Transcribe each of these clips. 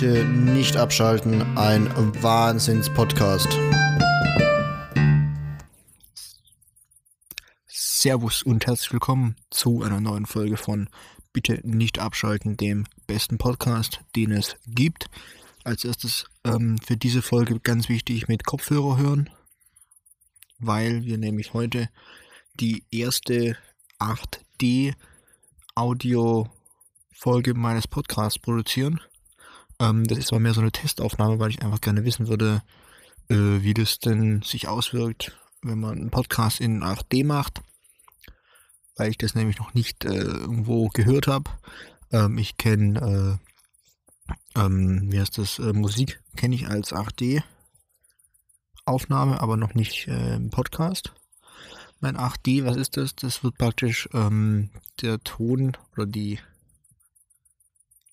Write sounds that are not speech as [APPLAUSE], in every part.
Bitte nicht abschalten, ein Wahnsinns-Podcast. Servus und herzlich willkommen zu einer neuen Folge von Bitte nicht abschalten, dem besten Podcast, den es gibt. Als erstes ähm, für diese Folge ganz wichtig mit Kopfhörer hören, weil wir nämlich heute die erste 8D Audio Folge meines Podcasts produzieren. Ähm, das ist aber mehr so eine Testaufnahme, weil ich einfach gerne wissen würde, äh, wie das denn sich auswirkt, wenn man einen Podcast in 8D macht. Weil ich das nämlich noch nicht äh, irgendwo gehört habe. Ähm, ich kenne, äh, ähm, wie heißt das, äh, Musik kenne ich als 8D Aufnahme, aber noch nicht äh, im Podcast. Mein 8D, was ist das? Das wird praktisch ähm, der Ton oder die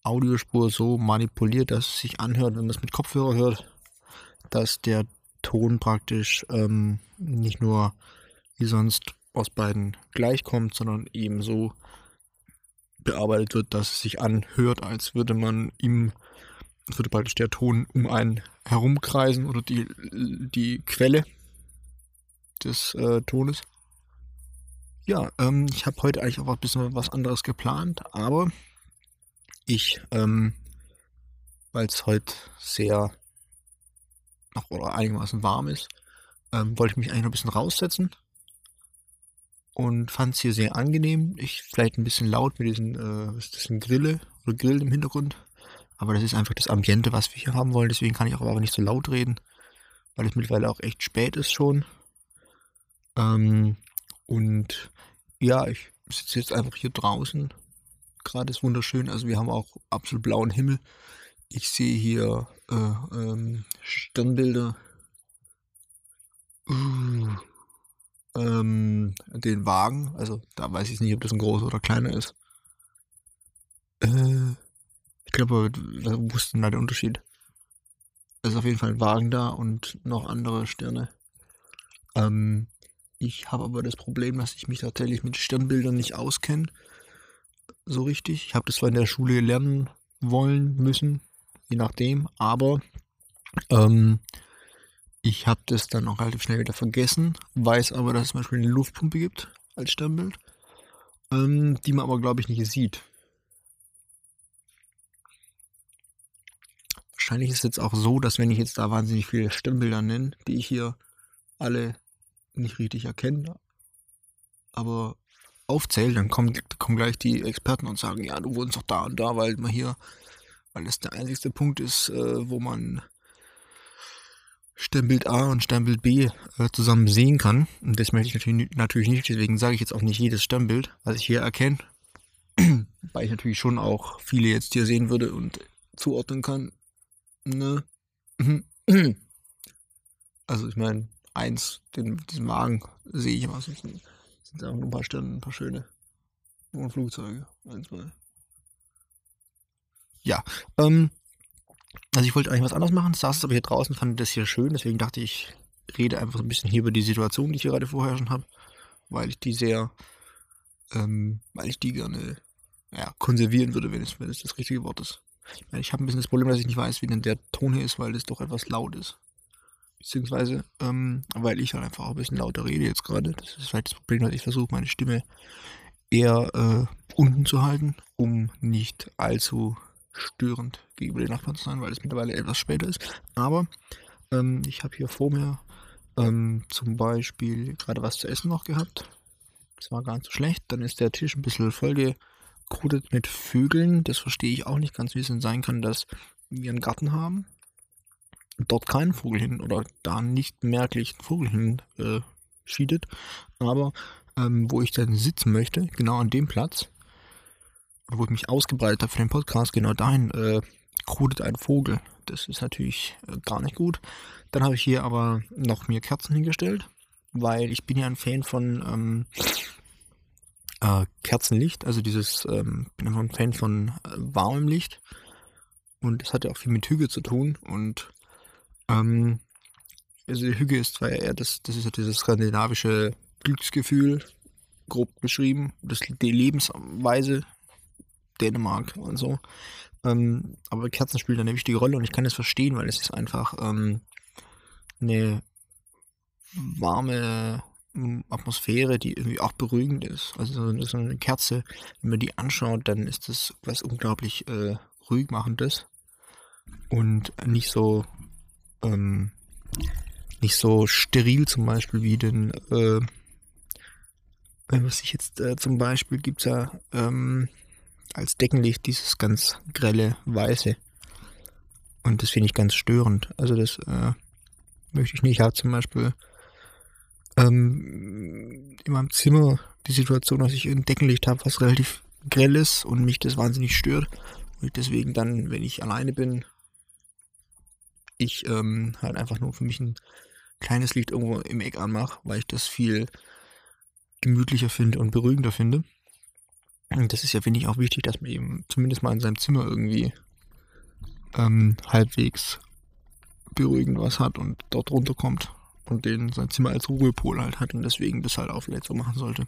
Audiospur so manipuliert, dass es sich anhört, wenn man es mit Kopfhörer hört, dass der Ton praktisch ähm, nicht nur wie sonst aus beiden gleichkommt, sondern eben so bearbeitet wird, dass es sich anhört, als würde man ihm, als würde praktisch der Ton um einen herumkreisen oder die, die Quelle des äh, Tones. Ja, ähm, ich habe heute eigentlich auch ein bisschen was anderes geplant, aber ich, ähm, weil es heute sehr noch oder einigermaßen warm ist, ähm, wollte ich mich eigentlich noch ein bisschen raussetzen und fand es hier sehr angenehm. Ich vielleicht ein bisschen laut mit diesen, äh, was ist das, ein Grille oder Grill im Hintergrund. Aber das ist einfach das Ambiente, was wir hier haben wollen. Deswegen kann ich auch aber nicht so laut reden, weil es mittlerweile auch echt spät ist schon. Ähm, und ja, ich sitze jetzt einfach hier draußen gerade ist wunderschön. Also wir haben auch absolut blauen Himmel. Ich sehe hier äh, ähm, Sternbilder. Uh, ähm, den Wagen. Also da weiß ich nicht, ob das ein großer oder kleiner ist. Äh, ich glaube, ist denn da der Unterschied? Es ist auf jeden Fall ein Wagen da und noch andere Sterne. Ähm, ich habe aber das Problem, dass ich mich tatsächlich mit Sternbildern nicht auskenne so richtig. Ich habe das zwar in der Schule lernen wollen, müssen, je nachdem, aber ähm, ich habe das dann auch relativ schnell wieder vergessen, weiß aber, dass es zum Beispiel eine Luftpumpe gibt als Sternbild, ähm, die man aber, glaube ich, nicht sieht. Wahrscheinlich ist es jetzt auch so, dass wenn ich jetzt da wahnsinnig viele Sternbilder nenne, die ich hier alle nicht richtig erkenne, aber aufzähle, dann kommen, kommen gleich die Experten und sagen, ja, du wohnst doch da und da, weil man hier, weil es der einzigste Punkt ist, äh, wo man Sternbild A und Sternbild B äh, zusammen sehen kann. Und das möchte ich natürlich, natürlich nicht, deswegen sage ich jetzt auch nicht jedes Sternbild, was ich hier erkenne. [CLEARS THROAT] weil ich natürlich schon auch viele jetzt hier sehen würde und zuordnen kann. Ne? [CLEARS THROAT] Also ich meine, eins, den, diesen Wagen sehe ich immer. So sind nur ein paar Sterne, ein paar schöne. Und Flugzeuge. Ein, zwei. Ja, ähm, also ich wollte eigentlich was anderes machen, saß aber hier draußen, fand das hier schön, deswegen dachte ich, rede einfach so ein bisschen hier über die Situation, die ich gerade vorher schon habe, weil ich die sehr, ähm, weil ich die gerne, ja, konservieren würde, wenn es, wenn es das richtige Wort ist. Ich, meine, ich habe ein bisschen das Problem, dass ich nicht weiß, wie denn der Ton hier ist, weil es doch etwas laut ist beziehungsweise ähm, weil ich halt einfach ein bisschen lauter rede jetzt gerade. Das ist halt das Problem, dass ich versuche, meine Stimme eher äh, unten zu halten, um nicht allzu störend gegenüber den Nachbarn zu sein, weil es mittlerweile etwas später ist. Aber ähm, ich habe hier vor mir ähm, zum Beispiel gerade was zu essen noch gehabt. Das war gar nicht so schlecht. Dann ist der Tisch ein bisschen vollgekrudet mit Vögeln. Das verstehe ich auch nicht ganz, wie es denn sein kann, dass wir einen Garten haben dort keinen Vogel hin oder da nicht merklich ein Vogel hin äh, schiedet. Aber ähm, wo ich dann sitzen möchte, genau an dem Platz, wo ich mich ausgebreitet habe für den Podcast, genau dahin äh, krudet ein Vogel. Das ist natürlich äh, gar nicht gut. Dann habe ich hier aber noch mir Kerzen hingestellt, weil ich bin ja ein Fan von ähm, äh, Kerzenlicht, also dieses, ähm, bin einfach ein Fan von äh, warmem Licht. Und das hat ja auch viel mit Hüge zu tun. Und ähm, also die Hüge ist zwar eher das, das ist ja dieses skandinavische Glücksgefühl, grob beschrieben, das, die Lebensweise, Dänemark und so. Ähm, aber Kerzen spielen eine wichtige Rolle und ich kann es verstehen, weil es ist einfach ähm, eine warme ähm, Atmosphäre, die irgendwie auch beruhigend ist. Also so eine Kerze, wenn man die anschaut, dann ist das was unglaublich äh, ruhig machendes und nicht so ähm, nicht so steril zum Beispiel wie den äh, was ich jetzt äh, zum Beispiel gibt es ja ähm, als Deckenlicht dieses ganz grelle Weiße. Und das finde ich ganz störend. Also das äh, möchte ich nicht. Ich habe zum Beispiel ähm, in meinem Zimmer die Situation, dass ich ein Deckenlicht habe, was relativ grell ist und mich das wahnsinnig stört. Und deswegen dann, wenn ich alleine bin, ich ähm, halt einfach nur für mich ein kleines Licht irgendwo im Eck anmache, weil ich das viel gemütlicher finde und beruhigender finde. Und das ist ja, finde ich, auch wichtig, dass man eben zumindest mal in seinem Zimmer irgendwie ähm, halbwegs beruhigend was hat und dort runterkommt und den sein Zimmer als Ruhepol halt hat und deswegen das halt auch vielleicht so machen sollte,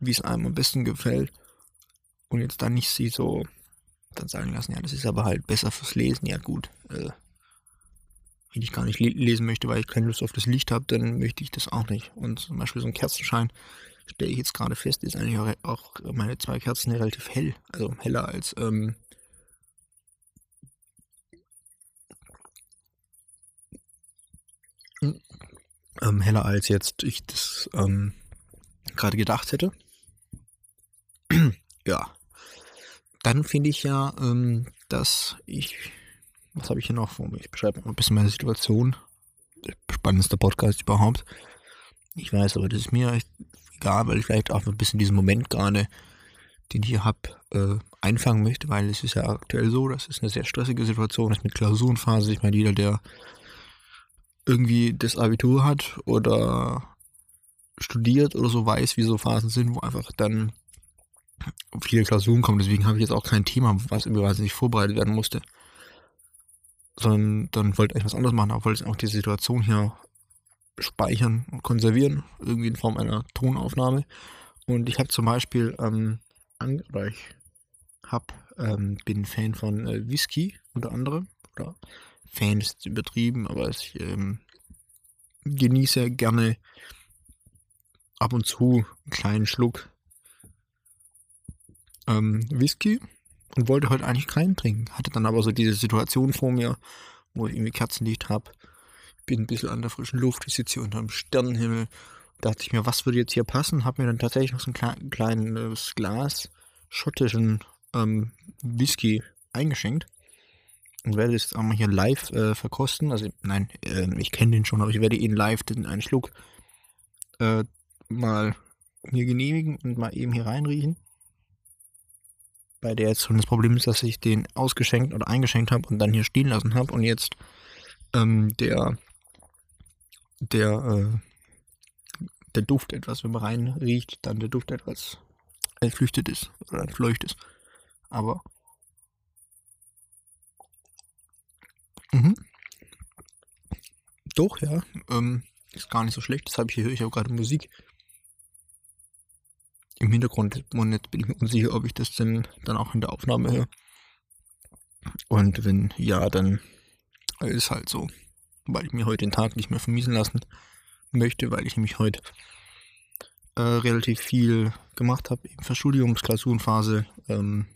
wie es einem am besten gefällt. Und jetzt dann nicht sie so dann sagen lassen, ja, das ist aber halt besser fürs Lesen, ja gut. Äh, wenn ich gar nicht lesen möchte, weil ich keine Lust auf das Licht habe, dann möchte ich das auch nicht. Und zum Beispiel so ein Kerzenschein, stelle ich jetzt gerade fest, ist eigentlich auch meine zwei Kerzen relativ hell. Also heller als ähm, ähm, heller als jetzt ich das ähm, gerade gedacht hätte. [CLEARS THROAT] ja. Dann finde ich ja, ähm, dass ich, was habe ich hier noch vor mir? Ich beschreibe mal ein bisschen meine Situation. Der spannendste Podcast überhaupt. Ich weiß, aber das ist mir egal, weil ich vielleicht auch ein bisschen diesen Moment gerade, den ich hier habe, äh, einfangen möchte, weil es ist ja aktuell so, das ist eine sehr stressige Situation, ist mit Klausurenphase. Ich meine, jeder, der irgendwie das Abitur hat oder studiert oder so weiß, wie so Phasen sind, wo einfach dann viele Klausuren kommen. Deswegen habe ich jetzt auch kein Thema, was übrigens nicht vorbereitet werden musste. Sondern dann wollte ich was anderes machen, aber wollte ich auch die Situation hier speichern und konservieren, irgendwie in Form einer Tonaufnahme. Und ich habe zum Beispiel, ähm, oder ich hab, ähm, bin Fan von äh, Whisky unter anderem, oder Fan ist übertrieben, aber ich ähm, genieße gerne ab und zu einen kleinen Schluck ähm, Whisky und wollte heute eigentlich keinen trinken. Hatte dann aber so diese Situation vor mir, wo ich irgendwie Kerzenlicht habe bin ein bisschen an der frischen Luft, ich sitze hier unter dem Sternenhimmel. Dachte ich mir, was würde jetzt hier passen? Habe mir dann tatsächlich noch so ein klein, kleines Glas schottischen ähm, Whisky eingeschenkt und werde das jetzt auch mal hier live äh, verkosten. Also nein, äh, ich kenne den schon, aber ich werde ihn live den einen Schluck äh, mal mir genehmigen und mal eben hier reinriechen. Bei der jetzt schon das Problem ist, dass ich den ausgeschenkt oder eingeschenkt habe und dann hier stehen lassen habe und jetzt ähm, der der, äh, der Duft etwas, wenn man reinriecht, dann der Duft etwas entflüchtet ist oder entfleucht ist. Aber mhm. doch, ja, ähm, ist gar nicht so schlecht. Das habe ich hier, ich auch gerade Musik im Hintergrund und jetzt bin ich mir unsicher, ob ich das denn dann auch in der Aufnahme höre. Und wenn ja, dann ist halt so weil ich mir heute den Tag nicht mehr vermiesen lassen möchte, weil ich nämlich heute äh, relativ viel gemacht habe, eben für ähm,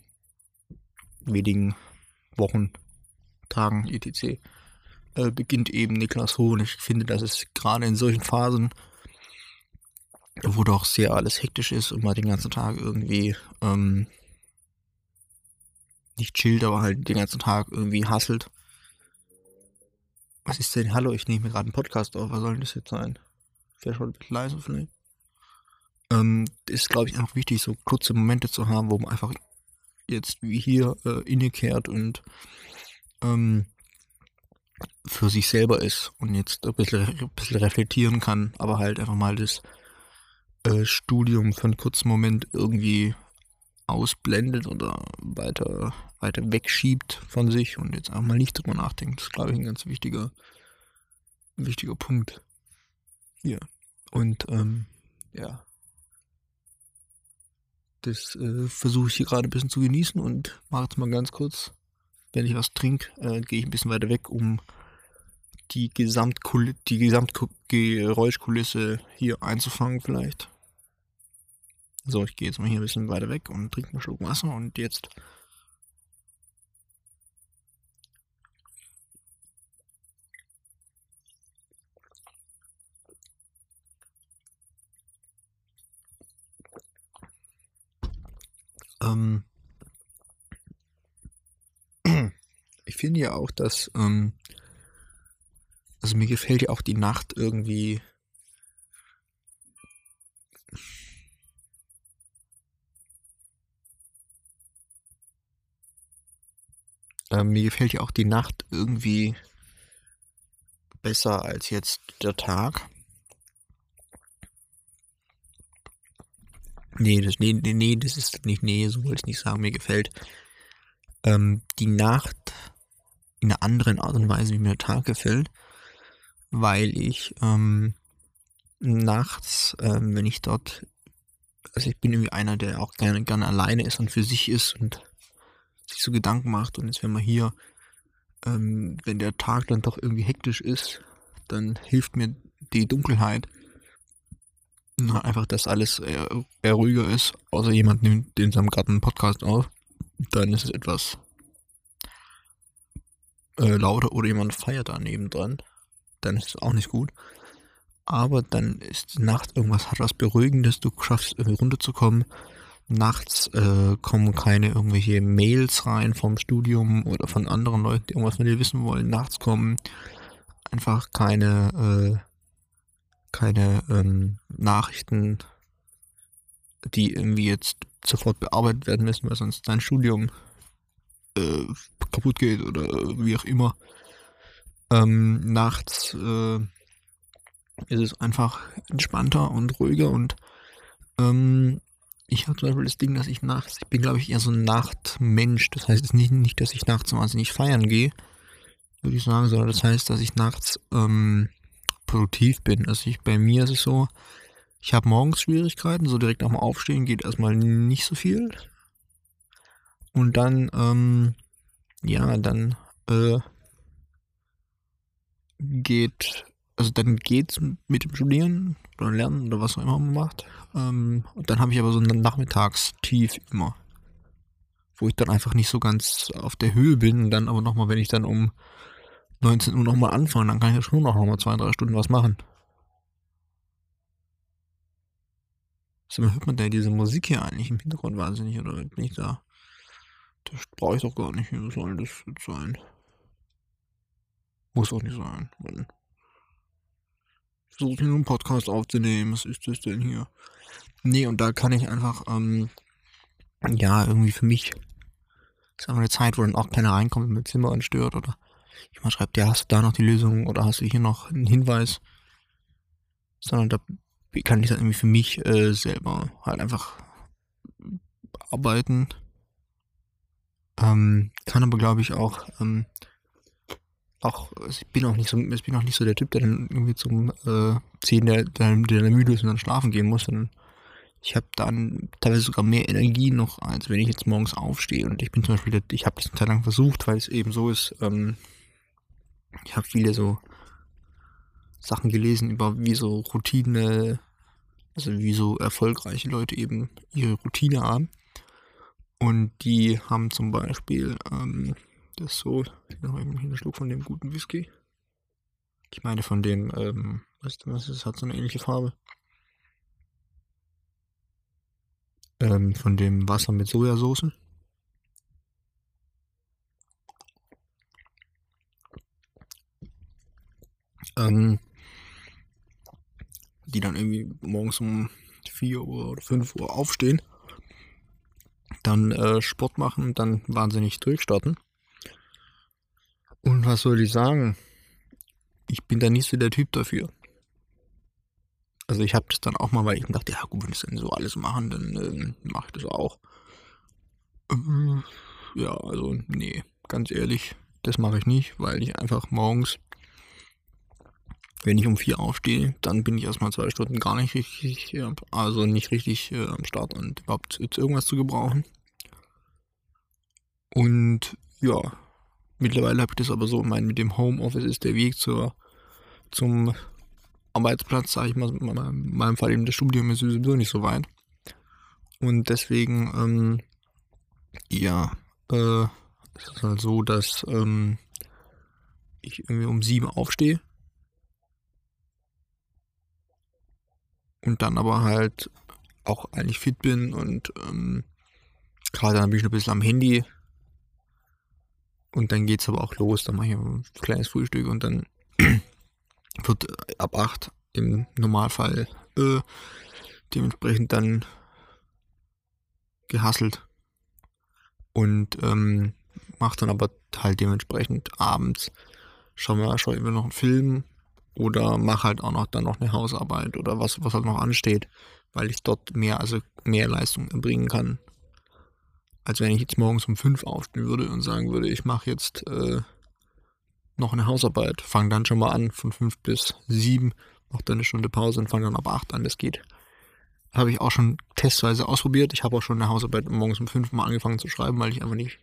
wenigen Wochen, Tagen, etc. Äh, beginnt eben Niklas Hohn. Ich finde, dass es gerade in solchen Phasen, wo doch sehr alles hektisch ist und man den ganzen Tag irgendwie ähm, nicht chillt, aber halt den ganzen Tag irgendwie hasselt, was ist denn? Hallo, ich nehme gerade einen Podcast auf. Was soll denn das jetzt sein? Wäre schon ein bisschen leise vielleicht. Ähm, ist, glaube ich, einfach wichtig, so kurze Momente zu haben, wo man einfach jetzt wie hier äh, innekehrt und ähm, für sich selber ist und jetzt ein bisschen, ein bisschen reflektieren kann, aber halt einfach mal das äh, Studium für einen kurzen Moment irgendwie ausblendet oder weiter, weiter wegschiebt von sich und jetzt auch mal nicht drüber nachdenkt. Das ist, glaube ich, ein ganz wichtiger, wichtiger Punkt hier. Und ähm, ja. Das äh, versuche ich hier gerade ein bisschen zu genießen und mache jetzt mal ganz kurz, wenn ich was trinke, äh, gehe ich ein bisschen weiter weg, um die, Gesamtkul die Gesamtgeräuschkulisse hier einzufangen vielleicht. So, ich gehe jetzt mal hier ein bisschen weiter weg und trinke einen Schluck Wasser und jetzt Ähm, ich finde ja auch, dass, ähm, also mir gefällt ja auch die Nacht irgendwie. Ähm, mir gefällt ja auch die Nacht irgendwie besser als jetzt der Tag. Nee, das, nee, nee, nee, das ist nicht, nee, so wollte ich nicht sagen, mir gefällt ähm, die Nacht in einer anderen Art und Weise, wie mir der Tag gefällt, weil ich ähm, nachts, ähm, wenn ich dort, also ich bin irgendwie einer, der auch gerne, gerne alleine ist und für sich ist und sich so Gedanken macht und jetzt wenn man hier, ähm, wenn der Tag dann doch irgendwie hektisch ist, dann hilft mir die Dunkelheit na, einfach, dass alles eher, ruhiger ist, außer jemand nimmt in seinem Garten einen Podcast auf. Dann ist es etwas äh, lauter oder jemand feiert daneben dran. Dann ist es auch nicht gut. Aber dann ist Nacht irgendwas hat was Beruhigendes, du schaffst irgendwie runterzukommen. Nachts äh, kommen keine irgendwelche Mails rein vom Studium oder von anderen Leuten, die irgendwas von dir wissen wollen. Nachts kommen einfach keine äh, keine ähm, Nachrichten, die irgendwie jetzt sofort bearbeitet werden müssen, weil sonst dein Studium äh, kaputt geht oder wie auch immer. Ähm, nachts äh, ist es einfach entspannter und ruhiger und ähm, ich habe zum Beispiel das Ding, dass ich nachts, ich bin glaube ich eher so ein Nachtmensch. Das heißt nicht, nicht, dass ich nachts wahnsinnig feiern gehe, würde ich sagen, sondern das heißt, dass ich nachts ähm, produktiv bin. Also ich, bei mir ist es so, ich habe morgens Schwierigkeiten, so direkt nach dem Aufstehen geht erstmal nicht so viel. Und dann, ähm, ja, dann äh, geht, also dann geht's mit dem Studieren oder Lernen oder was auch immer man macht. Ähm, und dann habe ich aber so ein Nachmittagstief immer, wo ich dann einfach nicht so ganz auf der Höhe bin. Dann aber nochmal, wenn ich dann um 19 Uhr nochmal anfangen, dann kann ich ja schon noch mal zwei, drei Stunden was machen. So, hört man da diese Musik hier eigentlich im Hintergrund wahnsinnig oder bin ich da? Das brauche ich doch gar nicht. Wie soll das sein? Muss auch nicht sein. Ich versuche hier nur einen Podcast aufzunehmen. Was ist das denn hier? Nee, und da kann ich einfach, ähm, ja, irgendwie für mich, ist einfach eine Zeit, wo dann auch keiner reinkommt und mein Zimmer anstört oder jemand schreibt, ja, hast du da noch die Lösung oder hast du hier noch einen Hinweis? Sondern da kann ich dann irgendwie für mich äh, selber halt einfach arbeiten. Ähm, kann aber glaube ich auch, ähm, auch, ich bin auch nicht so, ich bin auch nicht so der Typ, der dann irgendwie zum äh, 10, der, der, der müde ist und dann schlafen gehen muss, sondern ich habe dann teilweise sogar mehr Energie noch, als wenn ich jetzt morgens aufstehe. Und ich bin zum Beispiel, ich habe das eine Zeit lang versucht, weil es eben so ist, ähm, ich habe viele so Sachen gelesen über wie so Routine, also wie so erfolgreiche Leute eben ihre Routine haben. Und die haben zum Beispiel ähm, das so, noch einen Schluck von dem guten Whisky. Ich meine von dem, ähm, weißt du was, es hat so eine ähnliche Farbe. Ähm, von dem Wasser mit Sojasauce. ähm, die dann irgendwie morgens um 4 Uhr oder 5 Uhr aufstehen, dann äh, Sport machen und dann wahnsinnig durchstarten. Und was soll ich sagen? Ich bin da nicht so der Typ dafür. Also ich habe das dann auch mal, weil ich dachte, ja gut, wenn ich dann so alles machen, dann ähm, mache ich das auch. Ähm, ja, also nee, ganz ehrlich, das mache ich nicht, weil ich einfach morgens wenn ich um vier aufstehe, dann bin ich erstmal zwei Stunden gar nicht richtig, also nicht richtig äh, am Start und überhaupt jetzt irgendwas zu gebrauchen. Und ja, mittlerweile habe ich das aber so, mein, mit dem Homeoffice ist der Weg zur, zum Arbeitsplatz, sage ich mal, in meinem Fall eben das Studium ist sowieso nicht so weit. Und deswegen, ähm, ja, äh, es ist halt so, dass ähm, ich irgendwie um sieben aufstehe. Und dann aber halt auch eigentlich fit bin und ähm, gerade dann bin ich noch ein bisschen am Handy. Und dann geht es aber auch los. Dann mache ich ein kleines Frühstück und dann [CLEARS THROAT] wird ab 8 im Normalfall äh, dementsprechend dann gehasselt. Und ähm, macht dann aber halt dementsprechend abends, schauen wir, schaue ich mir noch einen Film oder mache halt auch noch dann noch eine Hausarbeit oder was, was halt noch ansteht, weil ich dort mehr, also mehr Leistung erbringen kann. Als wenn ich jetzt morgens um 5 aufstehen würde und sagen würde, ich mache jetzt äh, noch eine Hausarbeit, fange dann schon mal an von 5 bis 7, mache dann eine Stunde Pause und fange dann ab 8 an, das geht. Habe ich auch schon testweise ausprobiert. Ich habe auch schon eine Hausarbeit morgens um 5 mal angefangen zu schreiben, weil ich einfach nicht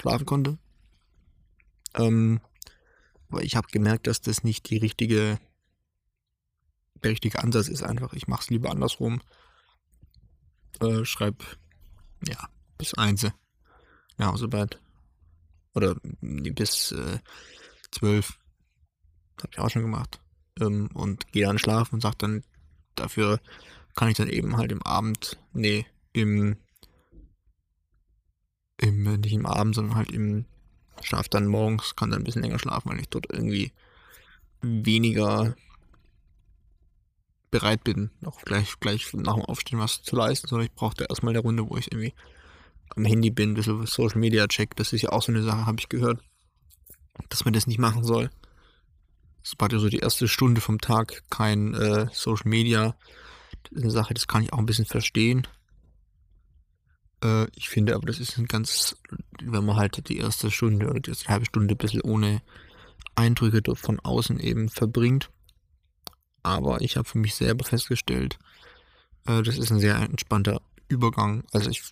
schlafen konnte. Ähm, aber ich habe gemerkt, dass das nicht die richtige, der richtige Ansatz ist einfach. Ich mache es lieber andersrum. Äh, schreib, ja, bis eins eine Hausarbeit. Oder bis äh, zwölf. Habe ich auch schon gemacht. Ähm, und gehe dann schlafen und sage dann, dafür kann ich dann eben halt im Abend, nee, im im, nicht im Abend, sondern halt im Schlaf dann morgens, kann dann ein bisschen länger schlafen, weil ich dort irgendwie weniger bereit bin, auch gleich, gleich nach dem Aufstehen was zu leisten, sondern ich brauchte erstmal eine Runde, wo ich irgendwie am Handy bin, ein bisschen Social Media check. Das ist ja auch so eine Sache, habe ich gehört, dass man das nicht machen soll. War ja so die erste Stunde vom Tag kein äh, Social Media. Das ist eine Sache, das kann ich auch ein bisschen verstehen. Äh, ich finde aber, das ist ein ganz, wenn man halt die erste Stunde oder die erste halbe Stunde ein bisschen ohne Eindrücke von außen eben verbringt. Aber ich habe für mich selber festgestellt, äh, das ist ein sehr entspannter Übergang. Also ich,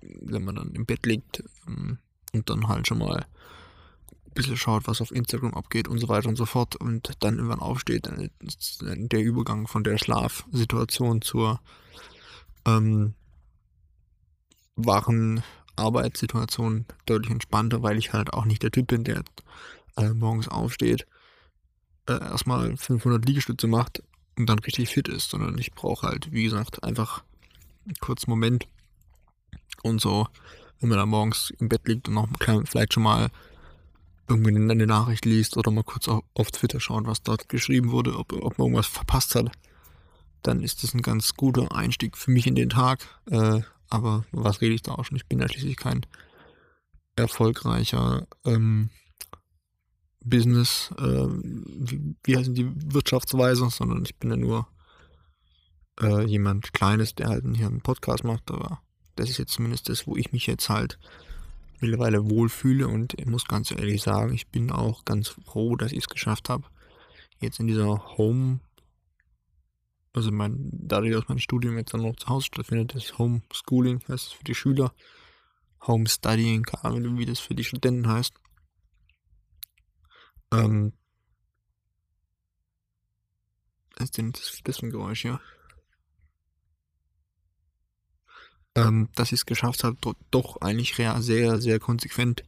wenn man dann im Bett liegt ähm, und dann halt schon mal ein bisschen schaut, was auf Instagram abgeht und so weiter und so fort und dann irgendwann aufsteht, dann ist der Übergang von der Schlafsituation zur ähm, wachen Arbeitssituation deutlich entspannter, weil ich halt auch nicht der Typ bin, der äh, morgens aufsteht, äh, erstmal 500 Liegestütze macht und dann richtig fit ist, sondern ich brauche halt, wie gesagt, einfach kurzen Moment und so, wenn man dann morgens im Bett liegt und noch vielleicht schon mal irgendwie eine Nachricht liest oder mal kurz auf, auf Twitter schaut, was dort geschrieben wurde, ob, ob man irgendwas verpasst hat, dann ist das ein ganz guter Einstieg für mich in den Tag. Äh, aber was rede ich da auch schon? Ich bin ja schließlich kein erfolgreicher ähm, Business, äh, wie, wie heißen die Wirtschaftsweise, sondern ich bin ja nur äh, jemand Kleines, der halt hier einen Podcast macht, aber das ist jetzt zumindest das, wo ich mich jetzt halt mittlerweile wohlfühle und ich muss ganz ehrlich sagen, ich bin auch ganz froh, dass ich es geschafft habe, jetzt in dieser Home also mein, dadurch, dass mein Studium jetzt dann noch zu Hause stattfindet, ist Homeschooling, heißt für die Schüler. Homestudying, keine Ahnung, wie das für die Studenten heißt. Ähm, was ist denn das, das für ein Geräusch, ja? Ähm, dass ich es geschafft habe, doch, doch eigentlich sehr, sehr konsequent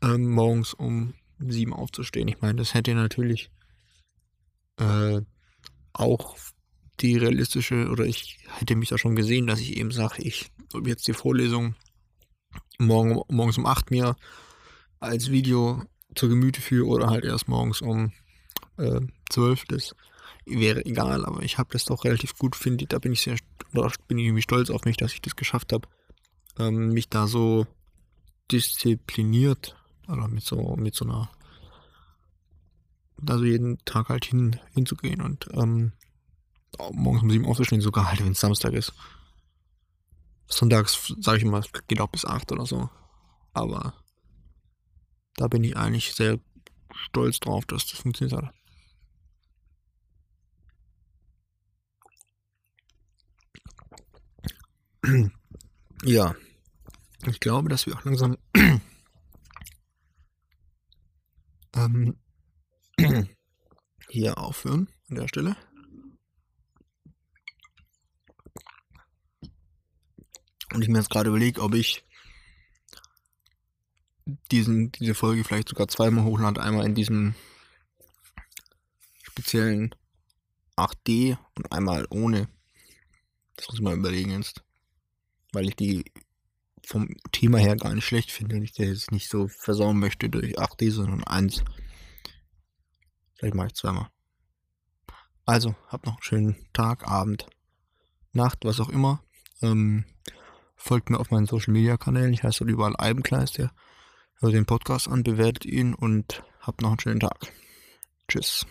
ähm, morgens um sieben aufzustehen. Ich meine, das hätte natürlich äh, auch die realistische, oder ich hätte mich da schon gesehen, dass ich eben sage, ich ob jetzt die Vorlesung morgen, morgens um 8 mir als Video zur Gemüte führe oder halt erst morgens um äh, 12. Das wäre egal, aber ich habe das doch relativ gut, finde Da bin ich sehr, bin ich irgendwie stolz auf mich, dass ich das geschafft habe, ähm, mich da so diszipliniert, oder mit so, mit so einer, also jeden Tag halt hin, hinzugehen und ähm, morgens um sieben aufzustehen, sogar halt, wenn es Samstag ist. Sonntags, sage ich immer, geht auch bis acht oder so. Aber da bin ich eigentlich sehr stolz drauf, dass das funktioniert hat. Ja, ich glaube, dass wir auch langsam [CLEARS THROAT] ähm, [CLEARS THROAT] hier aufhören an der Stelle. Und ich mir jetzt gerade überlege, ob ich diesen, diese Folge vielleicht sogar zweimal hochlade. Einmal in diesem speziellen 8D und einmal ohne. Das muss ich mal überlegen jetzt. Weil ich die vom Thema her gar nicht schlecht finde und ich das jetzt nicht so versauen möchte durch 8D, sondern 1. Vielleicht mache ich zweimal. Also, habt noch einen schönen Tag, Abend, Nacht, was auch immer. Ähm, folgt mir auf meinen Social Media Kanälen. Ich heiße überall Albenkleister. Hört den Podcast an, bewertet ihn und habt noch einen schönen Tag. Tschüss.